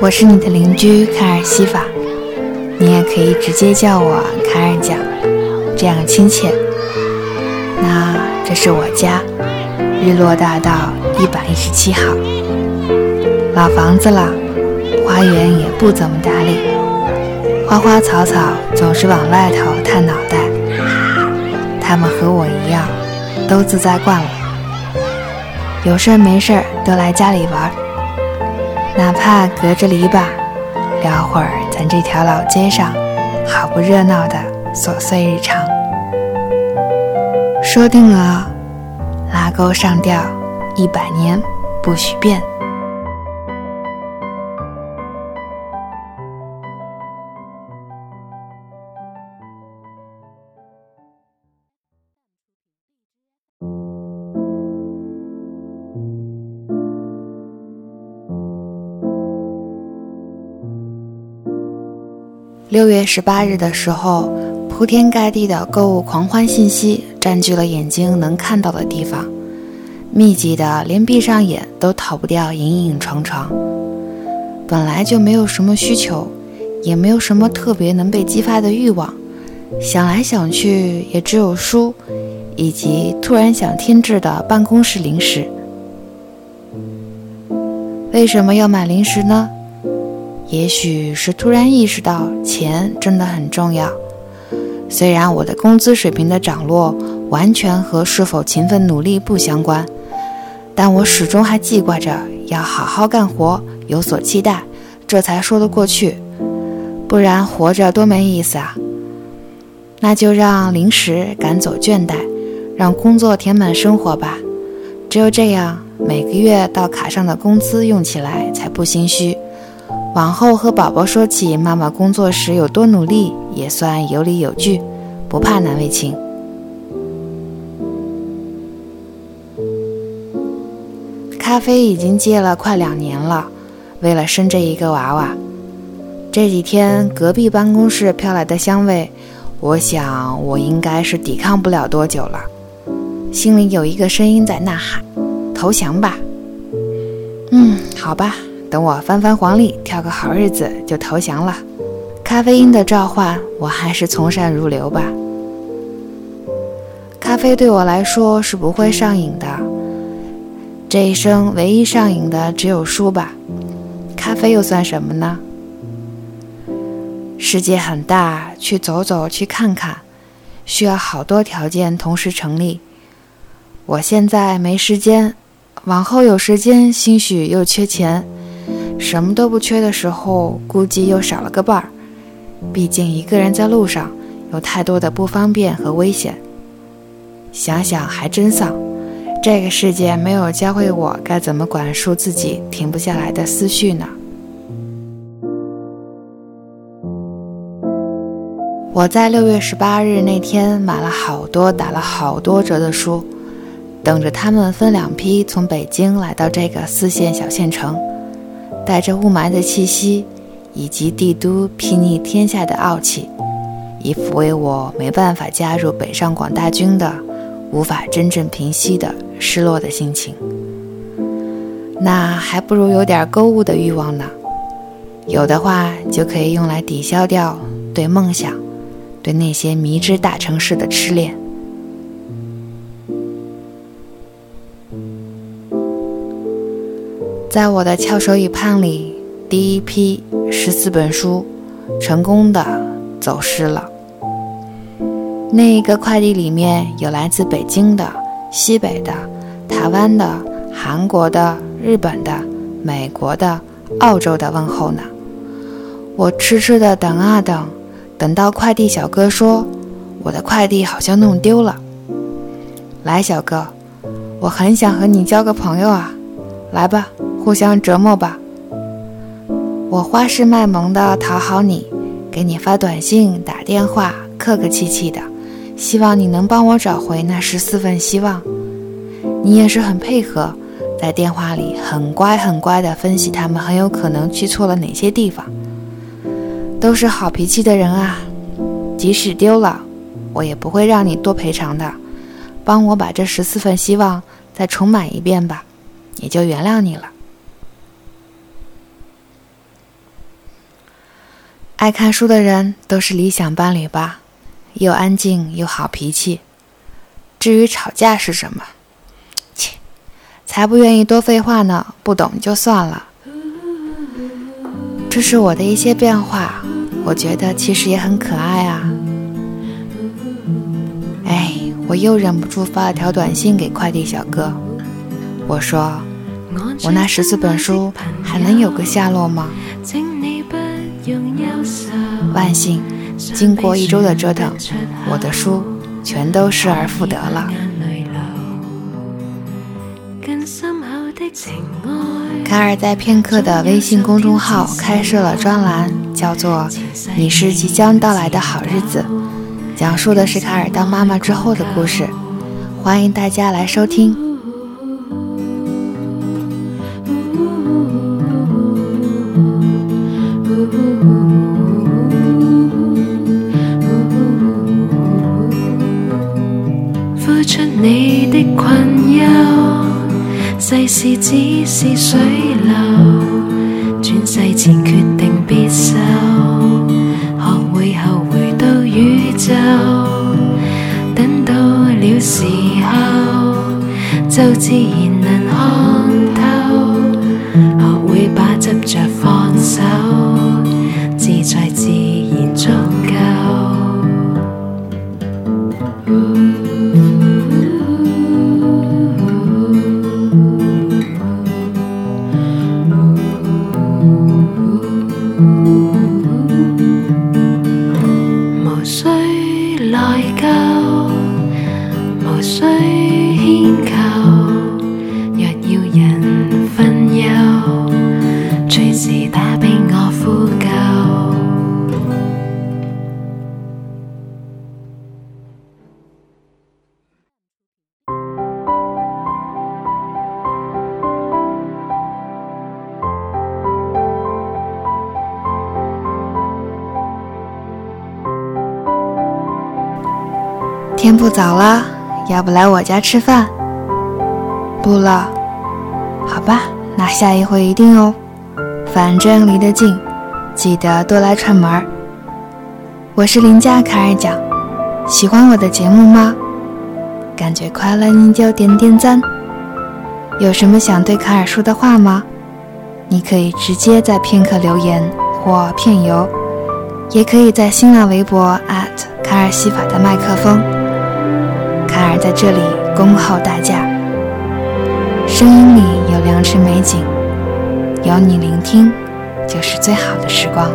我是你的邻居卡尔西法，你也可以直接叫我卡尔酱，这样亲切。那这是我家，日落大道一百一十七号，老房子了，花园也不怎么打理，花花草草总是往外头探脑袋。他们和我一样，都自在惯了，有事儿没事儿都来家里玩儿。哪怕隔着篱笆聊会儿咱这条老街上好不热闹的琐碎日常，说定了，拉钩上吊一百年不许变。六月十八日的时候，铺天盖地的购物狂欢信息占据了眼睛能看到的地方，密集的连闭上眼都逃不掉影影幢幢。本来就没有什么需求，也没有什么特别能被激发的欲望，想来想去也只有书，以及突然想添置的办公室零食。为什么要买零食呢？也许是突然意识到钱真的很重要。虽然我的工资水平的涨落完全和是否勤奋努力不相关，但我始终还记挂着要好好干活，有所期待，这才说得过去。不然活着多没意思啊！那就让零食赶走倦怠，让工作填满生活吧。只有这样，每个月到卡上的工资用起来才不心虚。往后和宝宝说起妈妈工作时有多努力，也算有理有据，不怕难为情。咖啡已经戒了快两年了，为了生这一个娃娃。这几天隔壁办公室飘来的香味，我想我应该是抵抗不了多久了。心里有一个声音在呐喊：“投降吧！”嗯，好吧。等我翻翻黄历，挑个好日子就投降了。咖啡因的召唤，我还是从善如流吧。咖啡对我来说是不会上瘾的，这一生唯一上瘾的只有书吧。咖啡又算什么呢？世界很大，去走走，去看看，需要好多条件同时成立。我现在没时间，往后有时间，兴许又缺钱。什么都不缺的时候，估计又少了个伴儿。毕竟一个人在路上，有太多的不方便和危险。想想还真丧，这个世界没有教会我该怎么管束自己停不下来的思绪呢。我在六月十八日那天买了好多打了好多折的书，等着他们分两批从北京来到这个四线小县城。带着雾霾的气息，以及帝都睥睨天下的傲气，以抚慰我没办法加入北上广大军的、无法真正平息的失落的心情。那还不如有点购物的欲望呢，有的话就可以用来抵消掉对梦想、对那些迷之大城市的痴恋。在我的翘首以盼里，第一批十四本书成功的走失了。那一个快递里面有来自北京的、西北的、台湾的、韩国的、日本的、美国的、澳洲的问候呢。我痴痴的等啊等，等到快递小哥说我的快递好像弄丢了。来，小哥，我很想和你交个朋友啊，来吧。互相折磨吧，我花式卖萌的讨好你，给你发短信、打电话，客客气气的，希望你能帮我找回那十四份希望。你也是很配合，在电话里很乖很乖的分析他们很有可能去错了哪些地方。都是好脾气的人啊，即使丢了，我也不会让你多赔偿的，帮我把这十四份希望再重买一遍吧，也就原谅你了。爱看书的人都是理想伴侣吧，又安静又好脾气。至于吵架是什么，切，才不愿意多废话呢，不懂就算了。这是我的一些变化，我觉得其实也很可爱啊。哎，我又忍不住发了条短信给快递小哥，我说：“我那十四本书还能有个下落吗？”万幸，经过一周的折腾，我的书全都失而复得了。卡尔在片刻的微信公众号开设了专栏，叫做“你是即将到来的好日子”，讲述的是卡尔当妈妈之后的故事，欢迎大家来收听。困忧世事只是水流，转世前决定别守，学会后回到宇宙，等到了时候，就自然能看透，学会把执着放手，自在自然足够。天不早了，要不来我家吃饭？不了，好吧，那下一回一定哦。反正离得近，记得多来串门儿。我是邻家卡尔讲，喜欢我的节目吗？感觉快乐你就点点赞。有什么想对卡尔说的话吗？你可以直接在片刻留言或片游，也可以在新浪微博卡尔西法的麦克风。卡尔在这里恭候大驾，声音里有良辰美景，有你聆听，就是最好的时光。